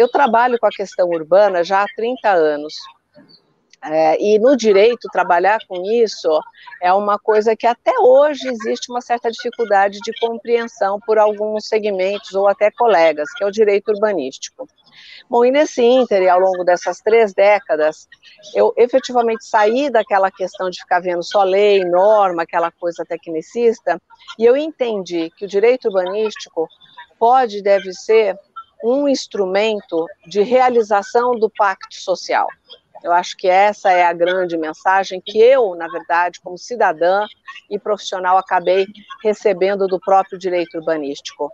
eu trabalho com a questão urbana já há 30 anos. É, e no direito, trabalhar com isso é uma coisa que até hoje existe uma certa dificuldade de compreensão por alguns segmentos ou até colegas, que é o direito urbanístico. Bom, e nesse ínter, ao longo dessas três décadas, eu efetivamente saí daquela questão de ficar vendo só lei, norma, aquela coisa tecnicista, e eu entendi que o direito urbanístico pode e deve ser um instrumento de realização do pacto social. Eu acho que essa é a grande mensagem que eu, na verdade, como cidadã e profissional, acabei recebendo do próprio direito urbanístico.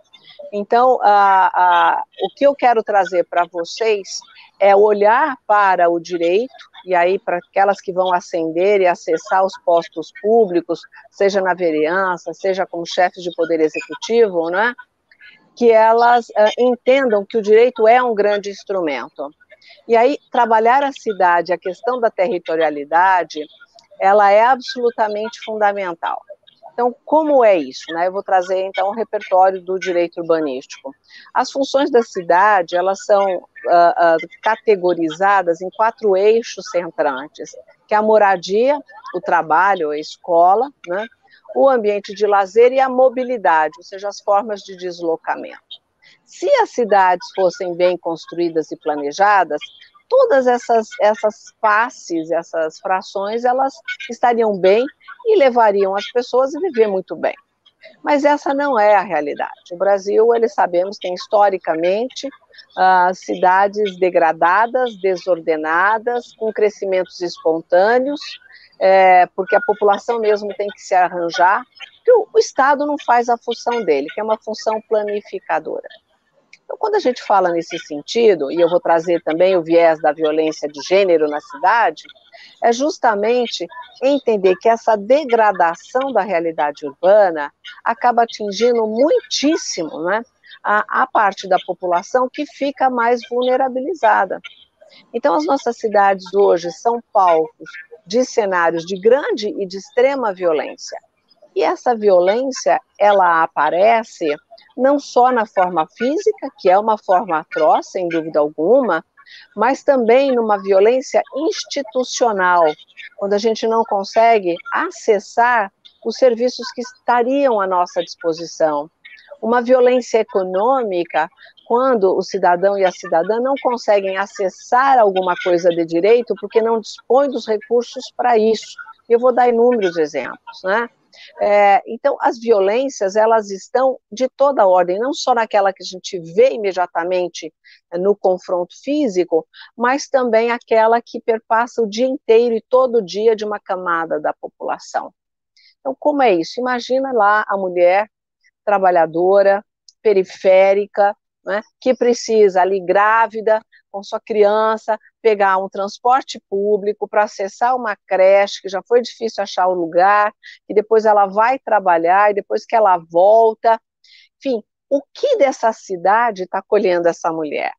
Então, o que eu quero trazer para vocês é olhar para o direito, e aí para aquelas que vão ascender e acessar os postos públicos, seja na vereança, seja como chefes de poder executivo, né, que elas uh, entendam que o direito é um grande instrumento. E aí, trabalhar a cidade, a questão da territorialidade, ela é absolutamente fundamental. Então, como é isso? Né? Eu vou trazer, então, o repertório do direito urbanístico. As funções da cidade, elas são uh, uh, categorizadas em quatro eixos centrantes, que é a moradia, o trabalho, a escola, né? O ambiente de lazer e a mobilidade, ou seja, as formas de deslocamento. Se as cidades fossem bem construídas e planejadas, todas essas, essas faces, essas frações, elas estariam bem e levariam as pessoas a viver muito bem. Mas essa não é a realidade. O Brasil, eles sabemos, tem historicamente uh, cidades degradadas, desordenadas, com crescimentos espontâneos, é, porque a população mesmo tem que se arranjar, que o, o Estado não faz a função dele, que é uma função planificadora. Então, quando a gente fala nesse sentido, e eu vou trazer também o viés da violência de gênero na cidade, é justamente entender que essa degradação da realidade urbana acaba atingindo muitíssimo né, a, a parte da população que fica mais vulnerabilizada. Então, as nossas cidades hoje são palcos de cenários de grande e de extrema violência. E essa violência, ela aparece não só na forma física, que é uma forma atroz, sem dúvida alguma, mas também numa violência institucional, quando a gente não consegue acessar os serviços que estariam à nossa disposição. Uma violência econômica, quando o cidadão e a cidadã não conseguem acessar alguma coisa de direito porque não dispõem dos recursos para isso. Eu vou dar inúmeros exemplos, né? É, então, as violências, elas estão de toda ordem, não só naquela que a gente vê imediatamente no confronto físico, mas também aquela que perpassa o dia inteiro e todo dia de uma camada da população. Então, como é isso? Imagina lá a mulher trabalhadora, periférica, né, que precisa ali grávida, com sua criança, pegar um transporte público para acessar uma creche, que já foi difícil achar o lugar, e depois ela vai trabalhar, e depois que ela volta. Enfim, o que dessa cidade está colhendo essa mulher?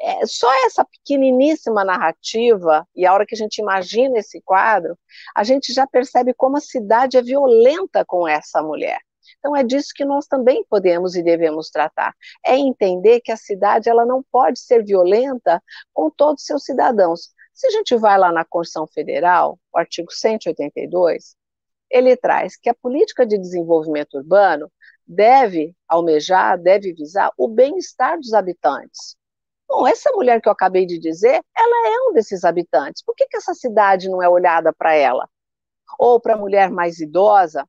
É, só essa pequeniníssima narrativa, e a hora que a gente imagina esse quadro, a gente já percebe como a cidade é violenta com essa mulher. Então é disso que nós também podemos e devemos tratar. É entender que a cidade ela não pode ser violenta com todos os seus cidadãos. Se a gente vai lá na Constituição Federal, o artigo 182, ele traz que a política de desenvolvimento urbano deve almejar, deve visar o bem-estar dos habitantes. Bom, essa mulher que eu acabei de dizer, ela é um desses habitantes. Por que, que essa cidade não é olhada para ela? Ou para a mulher mais idosa,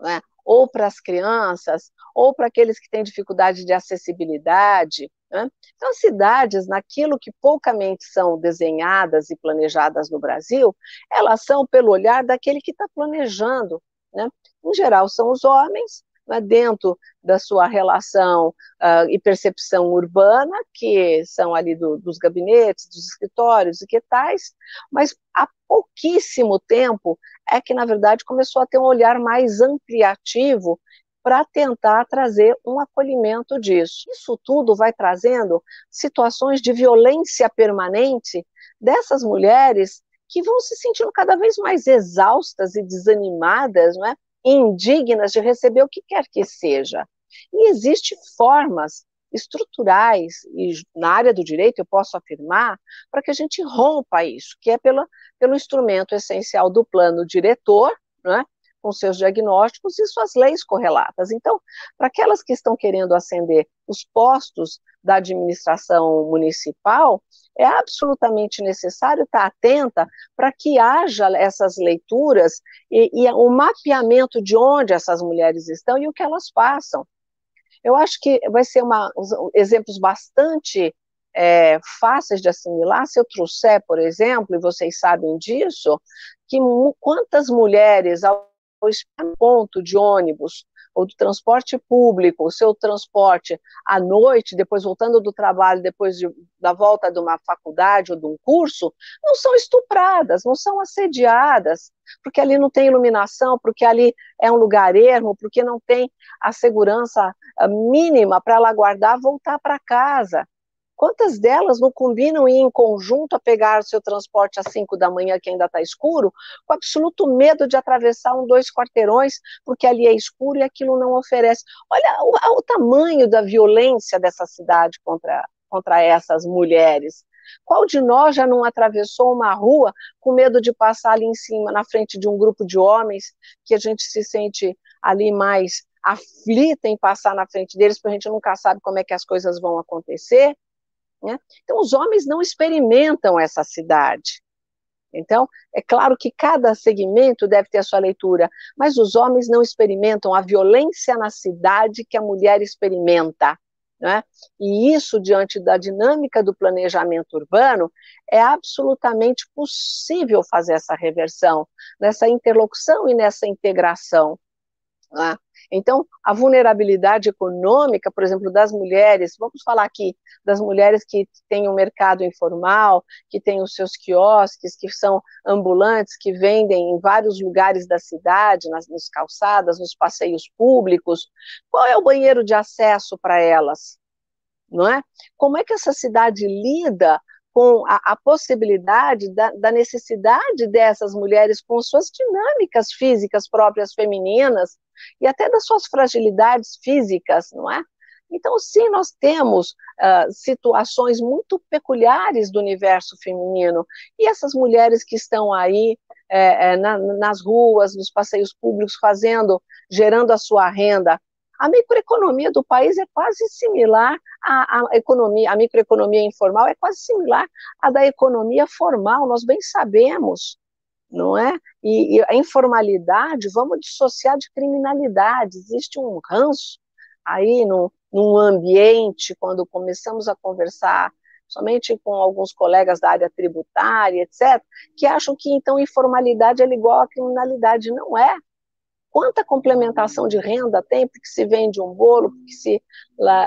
né? Ou para as crianças, ou para aqueles que têm dificuldade de acessibilidade. Né? Então, as cidades, naquilo que poucamente são desenhadas e planejadas no Brasil, elas são pelo olhar daquele que está planejando. Né? Em geral, são os homens, dentro da sua relação uh, e percepção urbana, que são ali do, dos gabinetes, dos escritórios e que tais, mas há pouquíssimo tempo é que, na verdade, começou a ter um olhar mais ampliativo para tentar trazer um acolhimento disso. Isso tudo vai trazendo situações de violência permanente dessas mulheres que vão se sentindo cada vez mais exaustas e desanimadas, não é? Indignas de receber o que quer que seja. E existem formas estruturais, e na área do direito eu posso afirmar, para que a gente rompa isso, que é pela, pelo instrumento essencial do plano diretor, né, com seus diagnósticos e suas leis correlatas. Então, para aquelas que estão querendo ascender os postos da administração municipal, é absolutamente necessário estar atenta para que haja essas leituras e, e o mapeamento de onde essas mulheres estão e o que elas passam. Eu acho que vai ser uma, exemplos bastante é, fáceis de assimilar. Se eu trouxer, por exemplo, e vocês sabem disso, que quantas mulheres ao ponto de ônibus ou do transporte público, o seu transporte à noite, depois voltando do trabalho, depois de, da volta de uma faculdade ou de um curso, não são estupradas, não são assediadas, porque ali não tem iluminação, porque ali é um lugar ermo, porque não tem a segurança ah, mínima para ela guardar voltar para casa. Quantas delas não combinam ir em conjunto a pegar seu transporte às 5 da manhã, que ainda está escuro, com absoluto medo de atravessar um, dois quarteirões, porque ali é escuro e aquilo não oferece. Olha o, o tamanho da violência dessa cidade contra, contra essas mulheres. Qual de nós já não atravessou uma rua com medo de passar ali em cima, na frente de um grupo de homens, que a gente se sente ali mais aflita em passar na frente deles, porque a gente nunca sabe como é que as coisas vão acontecer? Né? Então, os homens não experimentam essa cidade. Então, é claro que cada segmento deve ter a sua leitura, mas os homens não experimentam a violência na cidade que a mulher experimenta. Né? E isso, diante da dinâmica do planejamento urbano, é absolutamente possível fazer essa reversão, nessa interlocução e nessa integração. Né? Então, a vulnerabilidade econômica, por exemplo, das mulheres, vamos falar aqui das mulheres que têm um mercado informal, que têm os seus quiosques, que são ambulantes, que vendem em vários lugares da cidade, nas, nas calçadas, nos passeios públicos. Qual é o banheiro de acesso para elas? Não é? Como é que essa cidade lida com a, a possibilidade da, da, necessidade dessas mulheres com suas dinâmicas físicas próprias femininas e até das suas fragilidades físicas, não é? Então, sim, nós temos uh, situações muito peculiares do universo feminino, e essas mulheres que estão aí é, é, na, nas ruas, nos passeios públicos, fazendo, gerando a sua renda, a microeconomia do país é quase similar à, à, economia, a microeconomia informal é quase similar à da economia formal, nós bem sabemos, não é? E, e a informalidade, vamos dissociar de criminalidade, existe um ranço aí no, num ambiente, quando começamos a conversar somente com alguns colegas da área tributária, etc., que acham que então informalidade é igual à criminalidade. Não é. Quanta complementação de renda tem porque se vende um bolo, porque se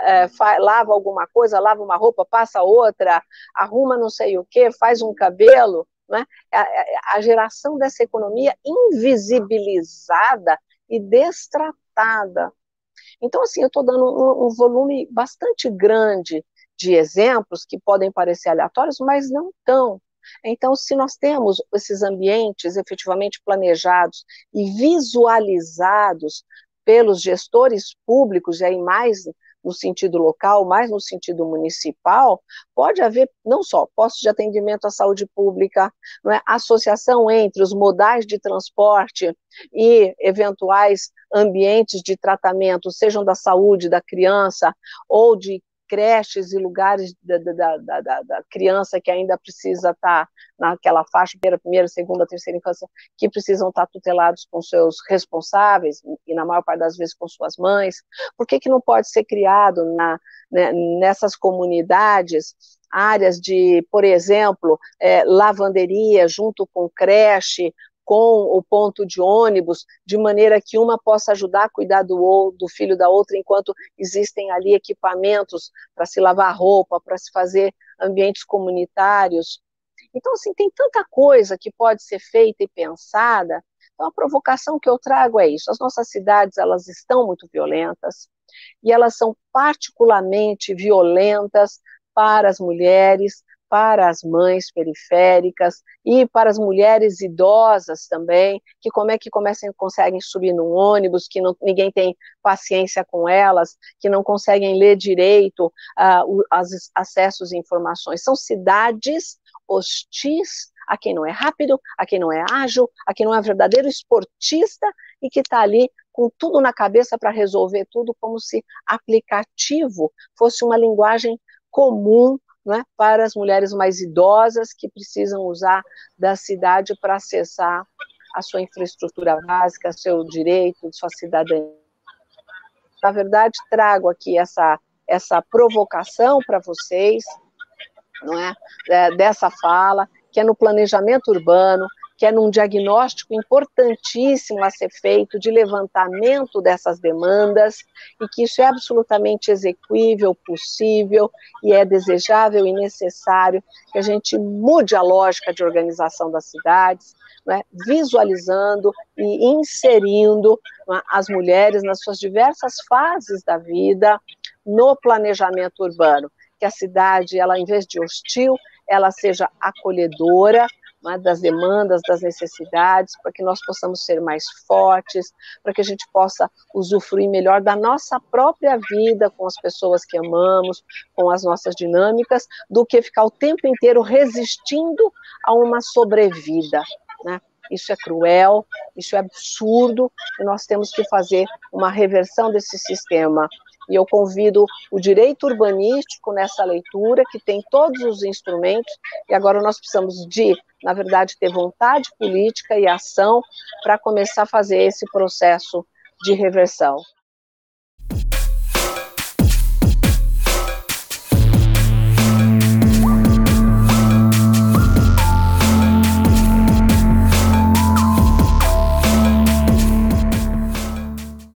é, lava alguma coisa, lava uma roupa, passa outra, arruma não sei o que, faz um cabelo, né? A, geração dessa economia invisibilizada e destratada. Então, assim, eu estou dando um volume bastante grande de exemplos que podem parecer aleatórios, mas não tão. Então, se nós temos esses ambientes efetivamente planejados e visualizados pelos gestores públicos, e aí mais no sentido local, mais no sentido municipal, pode haver não só postos de atendimento à saúde pública, é, associação entre os modais de transporte e eventuais ambientes de tratamento, sejam da saúde da criança ou de creches e lugares da, da, da, da, criança que ainda precisa estar naquela faixa, primeira, primeira, segunda, terceira infância, que precisam estar tutelados com seus responsáveis, e na maior parte das vezes com suas mães, por que, que não pode ser criado na, né, nessas comunidades áreas de, por exemplo, é, lavanderia junto com creche, com o ponto de ônibus, de maneira que uma possa ajudar a cuidar do, do filho da outra, enquanto existem ali equipamentos para se lavar roupa, para se fazer ambientes comunitários. Então, assim, tem tanta coisa que pode ser feita e pensada. Então, a provocação que eu trago é isso. As nossas cidades, elas estão muito violentas, e elas são particularmente violentas para as mulheres, para as mães periféricas e para as mulheres idosas também, que como é que comecem, conseguem subir num ônibus, que não, ninguém tem paciência com elas, que não conseguem ler direito uh, os acessos e informações. São cidades hostis a quem não é rápido, a quem não é ágil, a quem não é verdadeiro esportista e que está ali com tudo na cabeça para resolver tudo, como se aplicativo fosse uma linguagem comum né, para as mulheres mais idosas que precisam usar da cidade para acessar a sua infraestrutura básica, seu direito, sua cidadania. Na verdade, trago aqui essa, essa provocação para vocês, não é? é? Dessa fala, que é no planejamento urbano, que é num diagnóstico importantíssimo a ser feito de levantamento dessas demandas e que isso é absolutamente execuível, possível e é desejável e necessário que a gente mude a lógica de organização das cidades, né, visualizando e inserindo né, as mulheres nas suas diversas fases da vida no planejamento urbano, que a cidade, ela em vez de hostil, ela seja acolhedora, né, das demandas, das necessidades, para que nós possamos ser mais fortes, para que a gente possa usufruir melhor da nossa própria vida com as pessoas que amamos, com as nossas dinâmicas, do que ficar o tempo inteiro resistindo a uma sobrevida. Né? Isso é cruel, isso é absurdo, e nós temos que fazer uma reversão desse sistema e eu convido o direito urbanístico nessa leitura, que tem todos os instrumentos, e agora nós precisamos de, na verdade, ter vontade política e ação para começar a fazer esse processo de reversão.